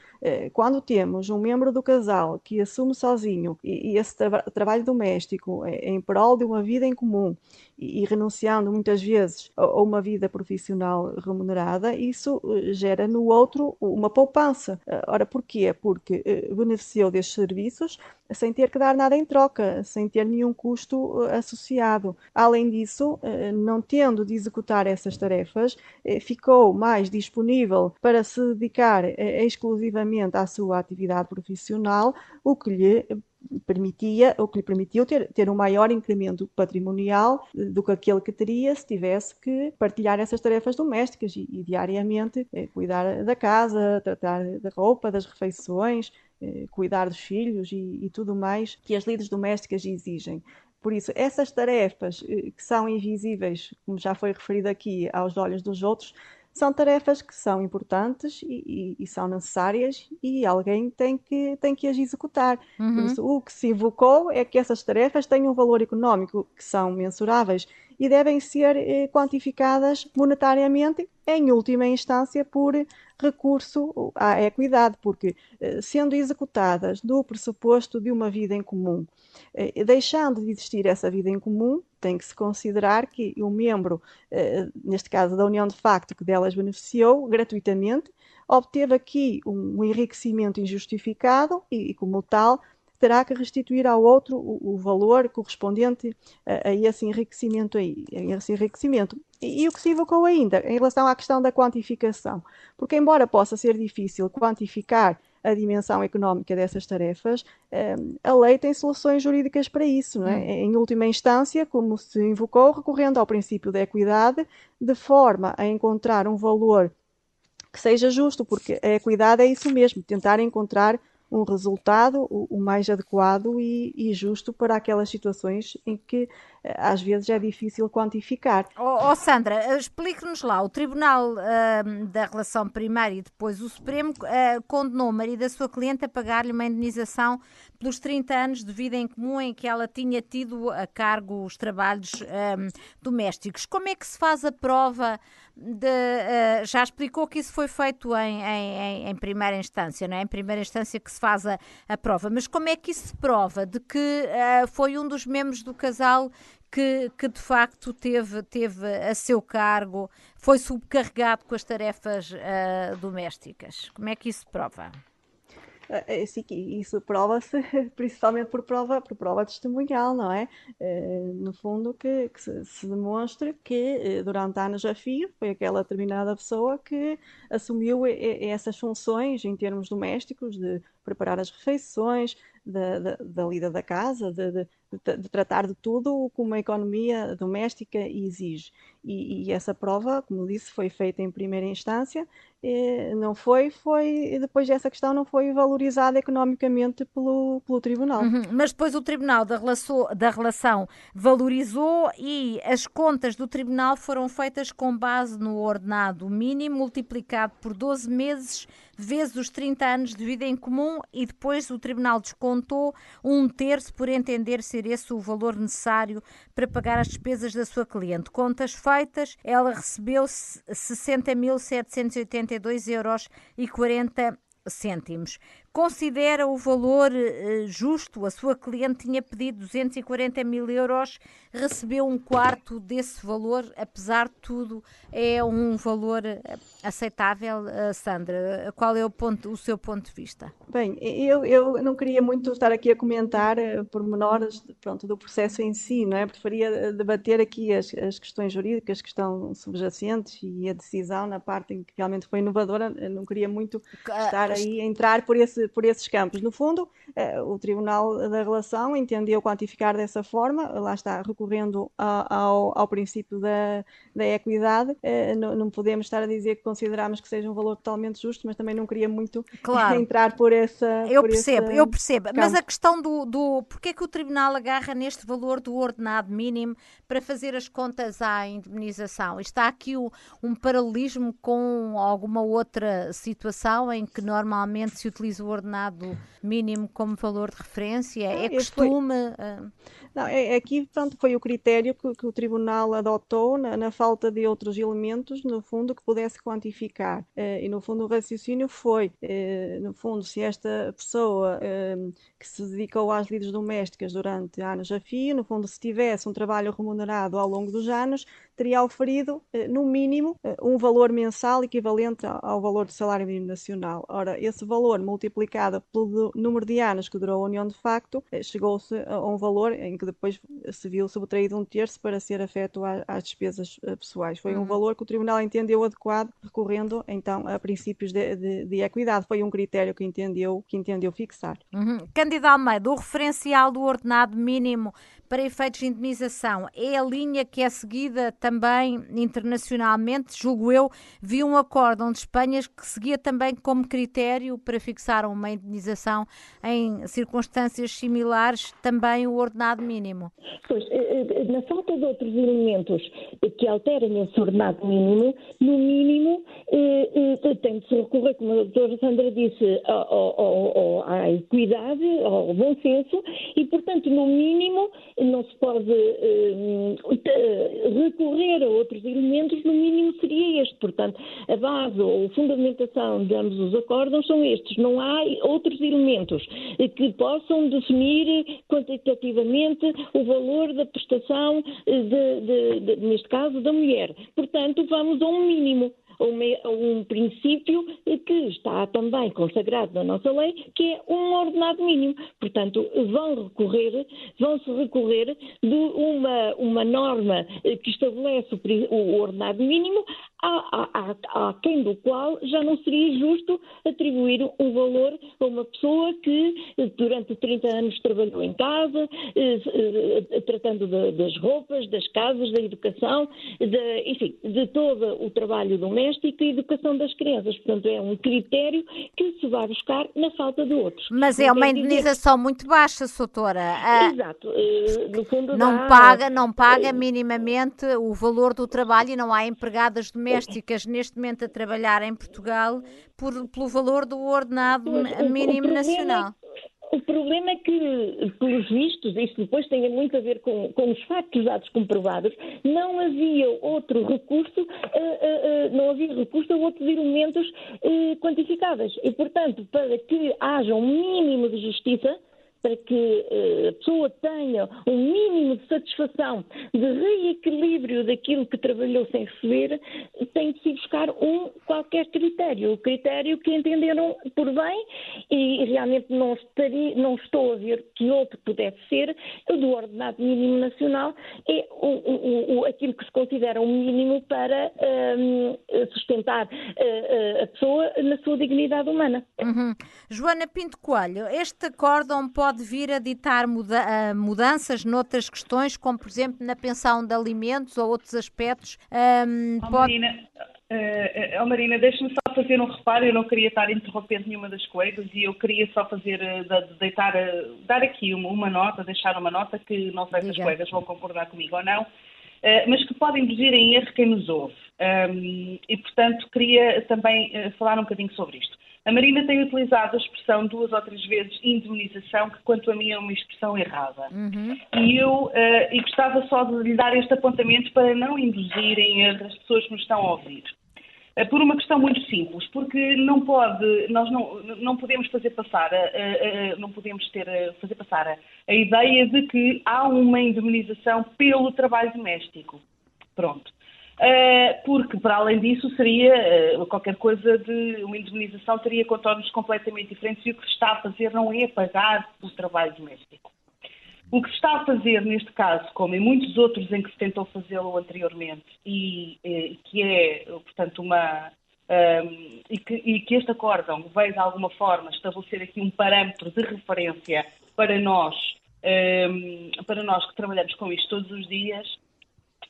S5: quando temos um membro do casal que assume sozinho e, esse tra trabalho doméstico em prol de uma vida em comum e, renunciando muitas vezes a, a uma vida profissional remunerada, isso eh, gera no outro uma poupança. Eh, ora, porquê? Porque eh, beneficiou destes serviços sem ter que dar nada em troca, sem ter nenhum custo associado. Além disso, não tendo de executar essas tarefas, ficou mais disponível para se dedicar exclusivamente à sua atividade profissional, o que lhe permitia, o que lhe permitiu ter, ter um maior incremento patrimonial do que aquele que teria se tivesse que partilhar essas tarefas domésticas e, e diariamente eh, cuidar da casa, tratar da roupa, das refeições, eh, cuidar dos filhos e, e tudo mais que as lides domésticas exigem. Por isso, essas tarefas eh, que são invisíveis, como já foi referido aqui, aos olhos dos outros, são tarefas que são importantes e, e, e, são necessárias e alguém tem que, tem que as executar. Uhum. Isso, o que se invocou é que essas tarefas têm um valor económico que são mensuráveis e devem ser eh, quantificadas monetariamente, em última instância, por recurso à equidade, porque eh, sendo executadas do pressuposto de uma vida em comum, eh, deixando de existir essa vida em comum, tem que se considerar que o membro, eh, neste caso da União de Facto, que delas beneficiou gratuitamente, obteve aqui um enriquecimento injustificado e, como tal, terá que restituir ao outro o, valor correspondente a, esse enriquecimento aí, esse enriquecimento. E, e, o que se evocou ainda em relação à questão da quantificação, porque embora possa ser difícil quantificar a dimensão económica dessas tarefas, a lei tem soluções jurídicas para isso, não é? Hum. Em última instância, como se invocou, recorrendo ao princípio da equidade, de forma a encontrar um valor que seja justo, porque a equidade é isso mesmo, tentar encontrar um resultado o, o mais adequado e, e, justo para aquelas situações em que eh, às vezes é difícil quantificar.
S2: Oh, oh Sandra, explique-nos lá, o Tribunal uh, da Relação Primária e depois o Supremo uh, condenou o marido da sua cliente a pagar-lhe uma indenização pelos 30 anos de vida em comum em que ela tinha tido a cargo os trabalhos um, domésticos. Como é que se faz a prova de, uh, já explicou que isso foi feito em, em, em, primeira instância, não é? Em primeira instância que se faz a, a prova. Mas como é que isso se prova de que uh, foi um dos membros do casal que, que, de facto teve, teve a seu cargo, foi subcarregado com as tarefas uh, domésticas? Como é que isso prova?
S5: É, é, sim, isso prova-se principalmente por prova, por prova testemunhal, não é? Eh, no fundo, que, que se, demonstre que durante anos a fio foi aquela determinada pessoa que assumiu essas funções em termos domésticos, de preparar as refeições, da, da, da lida da casa, de, de, de, tratar de tudo como a economia doméstica exige. E, e, essa prova, como disse, foi feita em primeira instância, não foi, foi, depois dessa questão não foi valorizada economicamente pelo, pelo Tribunal.
S2: Uhum, mas depois o Tribunal da relação, da relação valorizou e as contas do Tribunal foram feitas com base no ordenado mínimo multiplicado por 12 meses vezes os 30 anos de vida em comum e depois o Tribunal descontou um terço por entender ser esse o valor necessário para pagar as despesas da sua cliente. Contas feitas, ela recebeu 60.782 euros e 40 cêntimos. Considera o valor uh, justo? A sua cliente tinha pedido 240 mil euros, recebeu um quarto desse valor, apesar de tudo, é um valor eh, aceitável, uh, Sandra? Qual é o, ponto, o seu ponto de vista?
S5: Bem, eu, eu não queria muito estar aqui a comentar pormenores pronto, do processo em si, não é? Preferia debater aqui as, as questões jurídicas que estão subjacentes e a decisão na parte em que realmente foi inovadora. Eu não queria muito estar aí a entrar por esse por esses campos. No fundo, eh, o Tribunal da Relação entendeu quantificar dessa forma, lá está, recorrendo ao, ao princípio da, da equidade. Eh, não, não, podemos estar a dizer que consideramos que seja um valor totalmente justo, mas também não queria muito claro. entrar por essa.
S2: Eu por percebo, eu percebo. Campo. Mas a questão do, do porquê é que o Tribunal agarra neste valor do ordenado mínimo para fazer as contas à indemnização? Está aqui o, um paralelismo com alguma outra situação em que normalmente se utiliza o ordenado mínimo como valor de referência? É costume? Foi... Ah,
S5: Não, é, é, aqui pronto, foi o critério que, que o Tribunal adotou na, na, falta de outros elementos, no fundo, que pudesse quantificar. Uh, e no fundo o raciocínio foi, uh, no fundo, se esta pessoa uh, que se dedicou às lides domésticas durante anos a fio, no fundo, se tivesse um trabalho remunerado ao longo dos anos, teria oferido, no mínimo, um valor mensal equivalente ao valor do salário mínimo nacional. Ora, esse valor multiplicado pelo número de anos que durou a união de facto, chegou-se a um valor em que depois se viu subtraído um terço para ser afeto às despesas pessoais. Foi uhum. um valor que o Tribunal entendeu adequado, recorrendo então a princípios de, de, de equidade. Foi um critério que entendeu, que entendeu fixar.
S2: Uhum. Cândido Almeida, o referencial do ordenado mínimo para efeitos de indemnização é a linha que é seguida também internacionalmente, julgo eu, vi um acórdão de Espanha que seguia também como critério para fixar uma indemnização em circunstâncias similares também o ordenado mínimo.
S1: Pois, eh, eh, na falta de outros elementos que alterem esse ordenado mínimo, no mínimo eh, tem de se recorrer, como a doutora Sandra disse, à equidade, ao bom senso e, portanto, no mínimo não se pode uh, recorrer a outros elementos, no mínimo seria este. Portanto, a base ou fundamentação de ambos os acordos são estes. Não há outros elementos que possam definir quantitativamente o valor da prestação, de, de, de, neste caso, da mulher. Portanto, vamos a um mínimo a um princípio que está também consagrado na nossa lei, que é um ordenado mínimo. Portanto, vão recorrer, vão-se recorrer de uma, uma norma que estabelece o ordenado mínimo quem do qual já não seria justo atribuir um valor a uma pessoa que durante 30 anos trabalhou em casa, eh, eh, tratando das roupas, das casas, da educação, de, enfim, de todo o trabalho doméstico e educação das crianças. Portanto, é um critério que se vai buscar na falta de outros.
S2: Mas é uma indenização muito baixa, doutora.
S1: Ah, Exato. No fundo,
S2: não dá... paga, não paga minimamente o valor do trabalho e não há empregadas domésticas neste momento a trabalhar em Portugal por, pelo valor do ordenado mínimo nacional.
S1: O problema é que, pelos vistos, isto depois tem muito a ver com, com os factos dados comprovados, não havia outro recurso, uh, uh, uh, não havia recurso a outros elementos quantificáveis. E, portanto, para que haja um mínimo de justiça, para que uh, a pessoa tenha um mínimo de satisfação, de reequilíbrio daquilo que trabalhou sem receber, tem de se buscar um qualquer critério, o critério que entenderam por bem e realmente não, estaria, não estou a ver que outro pudesse ser, o do ordenado mínimo nacional é o, o, o, aquilo que se considera um mínimo para um, ehm, sustentar uh, a pessoa na sua dignidade humana.
S2: Uhum. Joana Pinto Coelho, este acórdão pode pode vir a ditar muda uh, mudanças noutras questões, como por exemplo na pensão de alimentos ou outros aspectos.
S3: Um, oh, pode... Marina, uh, oh, Marina deixa-me só fazer um reparo, eu não queria estar interrompendo nenhuma das colegas e eu queria só fazer, uh, deitar, dar aqui uma, uma, nota, deixar uma nota que não sei se as colegas vão concordar comigo ou não, mas que pode induzir em erro quem nos ouve. E, portanto, queria também falar um bocadinho sobre isto. A Marina tem utilizado a expressão duas ou três vezes indemnização, que quanto a mim é uma expressão errada. Uhum. E eu uh, e gostava só de lhe dar este apontamento para não induzirem as pessoas que nos estão a ouvir. Uh, por uma questão muito simples, porque não pode, nós não, não podemos fazer passar, não podemos ter, fazer passar a, a ideia de que há uma indemnização pelo trabalho doméstico. Pronto. Eh, porque, para além disso, seria eh, qualquer coisa de uma indemnização teria contornos completamente diferentes e o que se está a fazer não é pagar o trabalho doméstico. O que se está a fazer neste caso, como em muitos outros em que se tentou fazê-lo anteriormente, e, e, eh, que é, portanto, uma. Um, ehm, e, que, e, que, este acórdão veio de alguma forma estabelecer aqui um parâmetro de referência para nós, um, ehm, para nós que trabalhamos com isto todos os dias,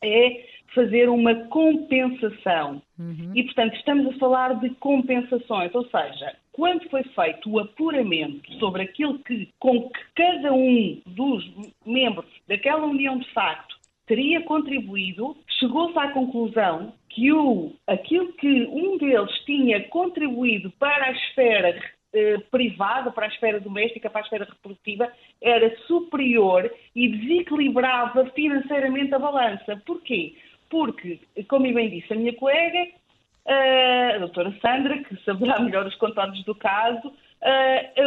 S3: é fazer uma compensação. Uhum. E, portanto, estamos a falar de compensações, ou seja, quando foi feito o apuramento sobre aquilo que, com que cada um dos membros daquela união de facto teria contribuído, chegou-se à conclusão que o, aquilo que um deles tinha contribuído para a esfera eh, privada, para a esfera doméstica, para a esfera reprodutiva, era superior e desequilibrava financeiramente a balança. Porquê? Porque, como bem disse a minha colega, a doutora Sandra, que saberá melhor os contornos do caso,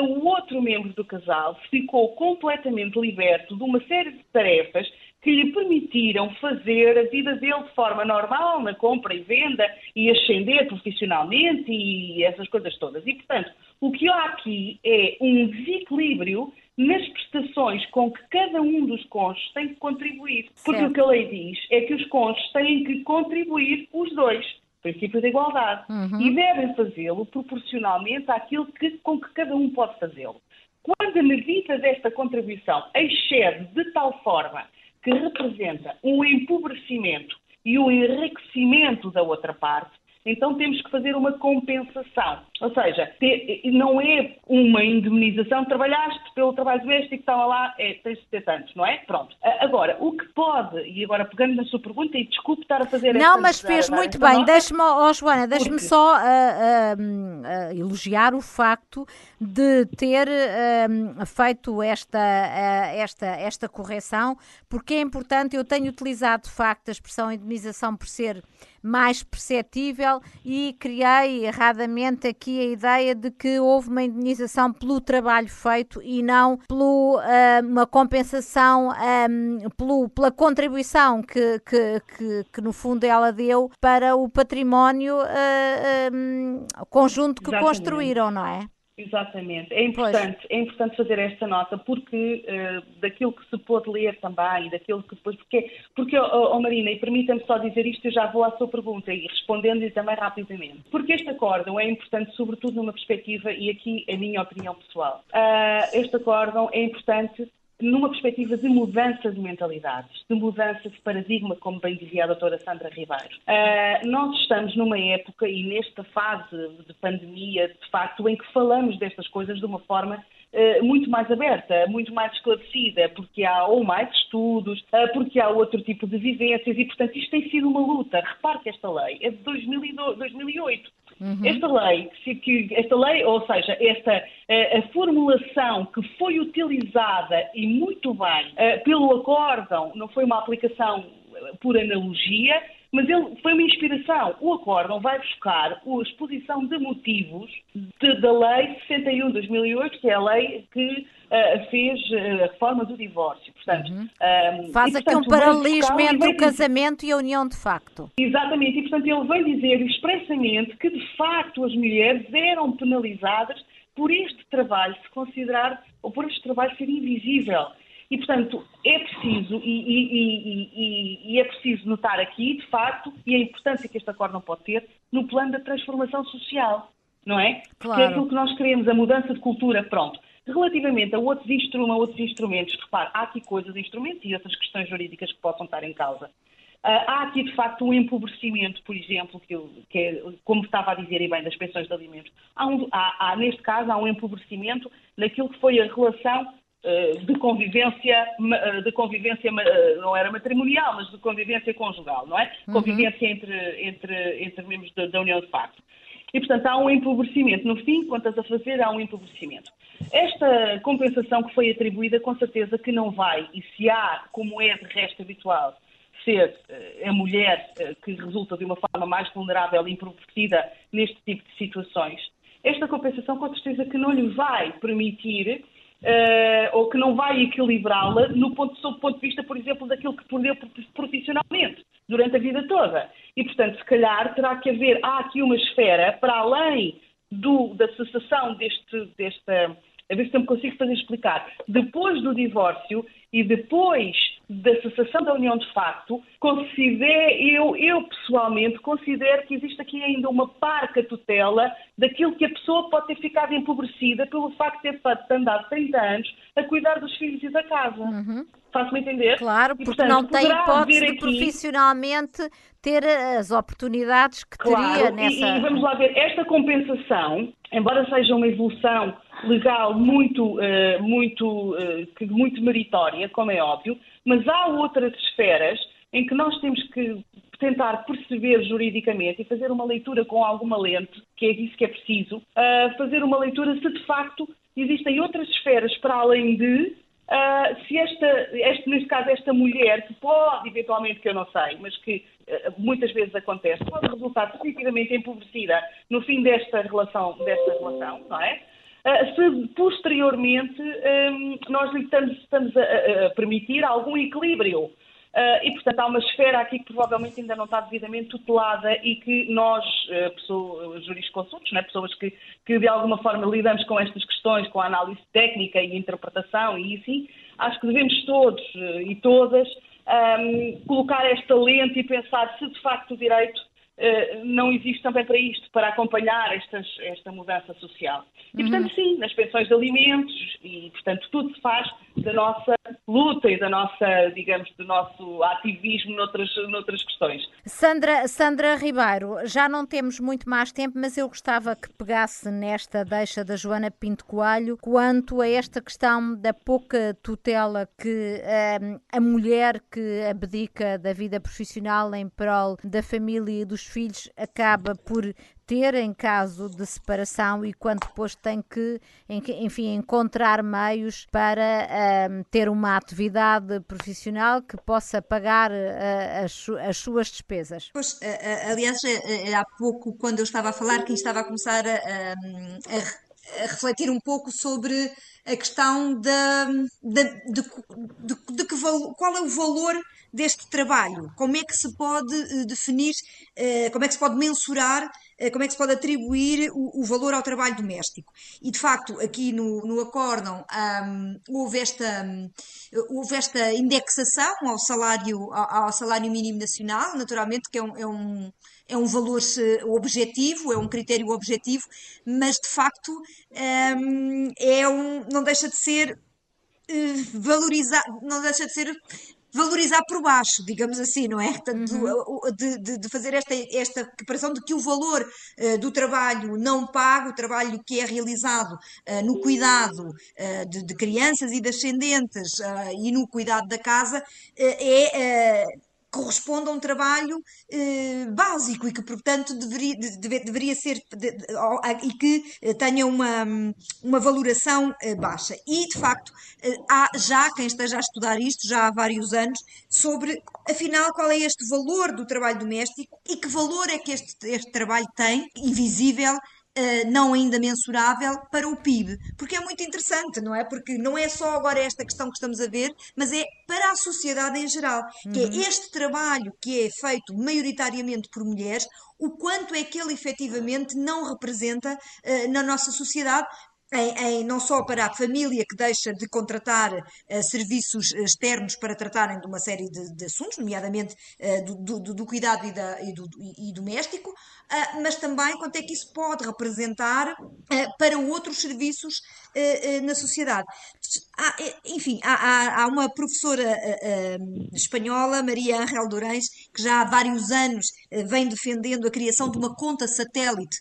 S3: o outro membro do casal ficou completamente liberto de uma série de tarefas que lhe permitiram fazer a vida dele de forma normal, na compra e venda, e ascender profissionalmente e essas coisas todas. E, portanto, o que há aqui é um desequilíbrio nas prestações com que cada um dos cônjuges tem que contribuir. Porque certo. o que a lei diz é que os cônjuges têm que contribuir os dois. Princípio da igualdade. Uhum. E devem fazê-lo proporcionalmente àquilo que, com que cada um pode fazê-lo. Quando a medida desta contribuição excede de tal forma que representa um empobrecimento e um enriquecimento da outra parte, então temos que fazer uma compensação. Ou seja, não é uma indemnização, trabalhaste pelo trabalho doméstico, estava lá, é, tens de ter tantos, não é? Pronto. Agora, o que pode, e agora pegando na sua pergunta, e desculpe estar a fazer
S2: Não, mas fez muito bem. Deixe-me, oh, Joana, deixe-me só uh, uh, uh, elogiar o facto de ter feito esta, esta, esta correção, porque é importante, eu tenho utilizado de facto a expressão indemnização por ser mais perceptível e criei erradamente aqui a ideia de que houve uma indenização pelo trabalho feito e não pelo, uh, uma compensação um, pelo, pela contribuição que, que, que, que, no fundo ela deu para o património uh, um, conjunto que Exatamente. construíram, não é?
S3: Exatamente. É importante, é importante fazer esta nota porque uh, daquilo que se pôde ler também, daquilo que depois. Porque, porque oh, oh Marina, e permita-me só dizer isto, eu já vou à sua pergunta e respondendo-lhe também rapidamente. Porque este acórdão é importante, sobretudo numa perspectiva, e aqui a minha opinião pessoal. Uh, este acórdão é importante numa perspectiva de mudança de mentalidades, de mudança de paradigma, como bem dizia a doutora Sandra Ribeiro. Uh, nós estamos numa época e nesta fase de pandemia, de facto, em que falamos destas coisas de uma forma uh, muito mais aberta, muito mais esclarecida, porque há ou mais estudos, uh, porque há outro tipo de vivências e, portanto, isto tem sido uma luta. Repare que esta lei é de 2008. Uhum. Esta lei, que, esta lei, ou seja, esta a, a, formulação que foi utilizada e muito bem uh, pelo acórdão, não foi uma aplicação por analogia, mas ele foi uma inspiração. O acórdão vai buscar a exposição de motivos de, da Lei 61 de 2008, que é a lei que uh, fez a reforma do divórcio. Portanto,
S2: uhum. um, Faz e, aqui portanto, um paralelismo entre o casamento e a união de facto.
S3: Exatamente, e portanto ele vem dizer expressamente que de facto as mulheres eram penalizadas por este trabalho se considerar, ou por este trabalho ser invisível. E, portanto, é preciso, e, e, e, e, é preciso notar aqui, de facto, e a importância que este acordo não pode ter no plano da transformação social, não é? Claro. Porque é aquilo que nós queremos, a mudança de cultura, pronto. Relativamente a outros, instrum a outros instrumentos, repare, há aqui coisas, instrumentos e outras questões jurídicas que possam estar em causa. Uh, há aqui, de facto, um empobrecimento, por exemplo, que, eu, que é, como estava a dizer e bem, das pensões de alimentos. Há, um, há, há, neste caso, há um empobrecimento naquilo que foi a relação de convivência, uh, de convivência não era matrimonial, mas de convivência conjugal, não é? Uhum. Convivência entre, entre, entre membros da, da União de Facto. E, portanto, há um empobrecimento. No fim, quantas a fazer, há um empobrecimento. Esta compensação que foi atribuída, com certeza que não vai, e se há, como é de resto habitual, ser eh, a mulher eh, que resulta de uma forma mais vulnerável e empobrecida neste tipo de situações, esta compensação com certeza que não lhe vai permitir uh, ou que não vai equilibrá-la no ponto, sob o ponto de vista, por exemplo, daquilo que perdeu profissionalmente durante a vida toda. E, portanto, se calhar terá que haver, há aqui uma esfera, para além do, da cessação deste, desta, a ver se eu me consigo fazer explicar, depois do divórcio e depois da cessação da união de facto, considero, eu, eu pessoalmente considero que existe aqui ainda uma parca tutela daquilo que a pessoa pode ter ficado empobrecida pelo facto de ter andado 30 anos a cuidar dos filhos e da casa. Uhum. Faço-me entender?
S2: Claro, porque portanto, não tem hipótese de aqui... profissionalmente ter as oportunidades que claro, teria nessa.
S3: E, e vamos lá ver, esta compensação, embora seja uma evolução legal muito, uh, muito, uh, muito meritória, como é óbvio, mas há outras esferas em que nós temos que tentar perceber juridicamente e fazer uma leitura com alguma lente, que é isso que é preciso, uh, fazer uma leitura se de facto existem outras esferas para além de Uh, se esta, este, neste caso, esta mulher, que pode, eventualmente, que eu não sei, mas que uh, muitas vezes acontece, pode resultar definitivamente empobrecida no fim desta relação, desta relação não é? Uh, se posteriormente um, nós lhe estamos, estamos a, a, permitir algum equilíbrio. Uh, e, portanto, há uma esfera aqui que provavelmente ainda não está devidamente tutelada e que nós, uh, pessoas, jurisconsultos, né, pessoas que, que de alguma forma lidamos com estas questões, com a análise técnica e interpretação e assim, acho que devemos todos uh, e todas um, colocar esta lente e pensar se de facto o direito eh, não existe também para isto, para acompanhar estas, esta mudança social. E, portanto, uhum. sim, nas pensões de alimentos, e, portanto, tudo se faz da nossa luta e da nossa, digamos, do nosso ativismo noutras, noutras questões.
S2: Sandra, Sandra Ribeiro, já não temos muito mais tempo, mas eu gostava que pegasse nesta deixa da Joana Pinto Coelho quanto a esta questão da pouca tutela que um, eh, a mulher que abdica da vida profissional em prol da família e dos filhos acaba por ter em caso de separação e quando depois tem que, enfim, encontrar meios para um, ter uma atividade profissional que possa pagar uh, as, as, suas despesas.
S4: Pois, aliás, há pouco, quando eu estava a falar, quem estava a começar a, a, refletir um pouco sobre a questão da, de, de, de, de que, qual é o valor deste trabalho, como é que se pode eh, definir, eh, como é que se pode mensurar como é que se pode atribuir o, o, valor ao trabalho doméstico. E, de facto, aqui no, no acórdão um, houve, esta, houve esta indexação ao salário, ao, ao, salário mínimo nacional, naturalmente, que é um, é um é um valor objetivo, é um critério objetivo, mas de facto um, é um, não deixa de ser eh, valorizar, não deixa de ser valorizar por baixo, digamos assim, não é? Portanto, uhum. de, de, de, fazer esta, esta preparação de que o valor uh, do trabalho não pago, o trabalho que é realizado uh, no cuidado uh, de, de, crianças e descendentes e no cuidado da casa é corresponde a um trabalho eh, básico e que, portanto, deveria, deve, deveria ser de, e que eh, tenha uma, uma valoração eh, baixa. E, de facto, eh, há já quem esteja a estudar isto já há vários anos sobre, afinal, qual é este valor do trabalho doméstico e que valor é que este, este trabalho tem, invisível eh, não ainda mensurável para o PIB, porque é muito interessante, não é? Porque não é só agora esta questão que estamos a ver, mas é para a sociedade em geral, que é uhum. é este trabalho que é feito maioritariamente por mulheres, o quanto é que ele efetivamente não representa uh, na nossa sociedade, em, em, não só para a família que deixa de contratar uh, serviços externos para tratarem de uma série de, de assuntos, nomeadamente uh, do, do, do, cuidado e, da, e, do, e doméstico, uh, mas também quanto é que isso pode representar para outros serviços na sociedade. Há, enfim, há, há, há, uma professora espanhola, Maria Angel Durães, que já há vários anos vem defendendo a criação de uma conta satélite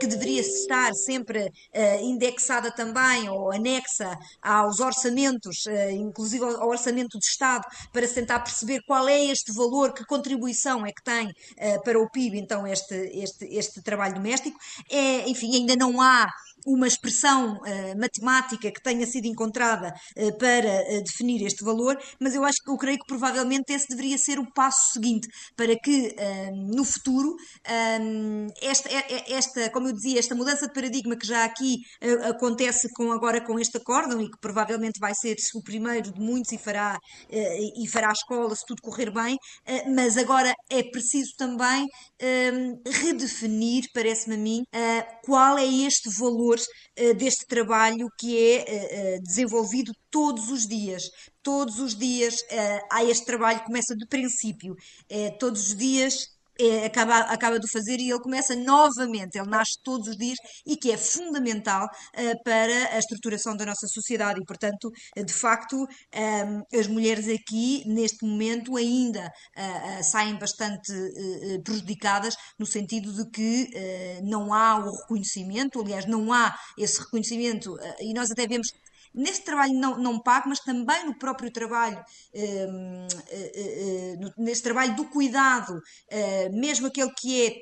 S4: que deveria estar sempre indexada também ou anexa aos orçamentos, eh, inclusive ao orçamento de Estado, para se tentar perceber qual é este valor, que contribuição é que tem eh, para o PIB, então, este, este, este trabalho doméstico. É, enfim, ainda não há uma expressão uh, matemática que tenha sido encontrada uh, para uh, definir este valor, mas eu acho que eu creio que provavelmente esse deveria ser o passo seguinte para que no futuro esta, esta, como eu dizia, esta mudança de paradigma que já aqui acontece com agora com este acórdão e que provavelmente vai ser o primeiro de muitos e fará e fará a escola se tudo correr bem, mas agora é preciso também redefinir, parece-me a mim, qual é este valor uh, deste trabalho que é uh, desenvolvido todos os dias. Todos os dias há este trabalho que começa de princípio. todos os dias é, acaba, acaba de fazer e ele começa novamente, ele nasce todos os dias e que é fundamental uh, para a estruturação da nossa sociedade. E, portanto, uh, de facto, um, ehm, as mulheres aqui, neste momento, ainda uh, saem bastante prejudicadas no sentido de que não há o reconhecimento, aliás, não há esse reconhecimento e nós até vemos neste trabalho não, não pago, mas também no próprio trabalho, um, uh, uh, nesse trabalho do cuidado, mesmo aquele que é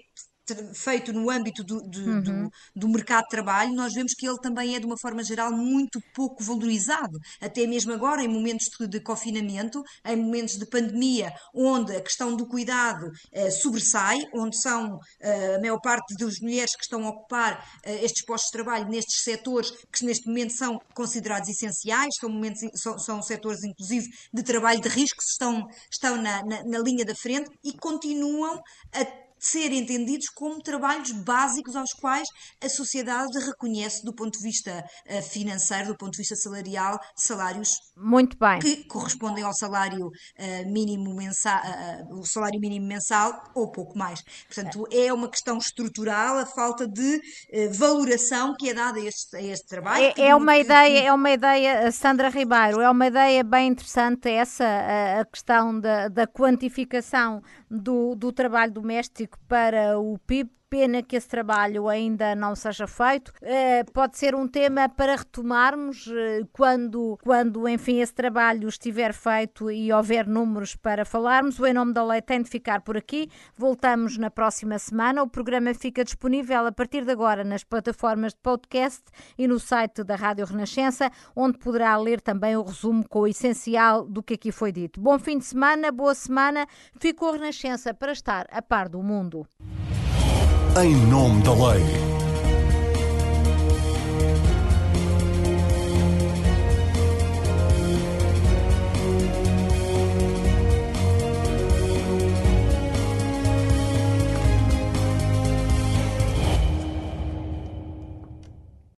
S4: feito no âmbito do, do, uhum. do, do, mercado de trabalho, nós vemos que ele também é, de uma forma geral, muito pouco valorizado. Até mesmo agora, em momentos de, de confinamento, em momentos de pandemia, onde a questão do cuidado eh, sobressai, onde são eh, a maior parte das mulheres que estão a ocupar eh, estes postos de trabalho nestes setores que neste momento são considerados essenciais, são, momentos, são, são setores, inclusive, de trabalho de risco, estão, estão na, na, na linha da frente e continuam a ser entendidos como trabalhos básicos aos quais a sociedade reconhece do ponto de vista eh, financeiro, do ponto de vista salarial, salários
S2: muito bem
S4: que correspondem ao salário uh, mínimo mensal, uh, o salário mínimo mensal ou pouco mais. Portanto, é uma questão estrutural a falta de valoração que é dada a este, a este trabalho.
S2: É, é uma que, ideia, que... é uma ideia, Sandra Ribeiro, é uma ideia bem interessante essa a, a questão da, da quantificação do, do trabalho doméstico para o PIB Pena que esse trabalho ainda não seja feito. Eh, pode ser um tema para retomarmos eh, quando, quando, enfim, esse trabalho estiver feito e houver números para falarmos. O Em Nome da Lei tem de ficar por aqui. Voltamos na próxima semana. O programa fica disponível a partir de agora nas plataformas de podcast e no site da Rádio Renascença, onde poderá ler também o resumo com o essencial do que aqui foi dito. Bom fim de semana, boa semana. Ficou Renascença para estar a par do mundo
S6: em nome da lei.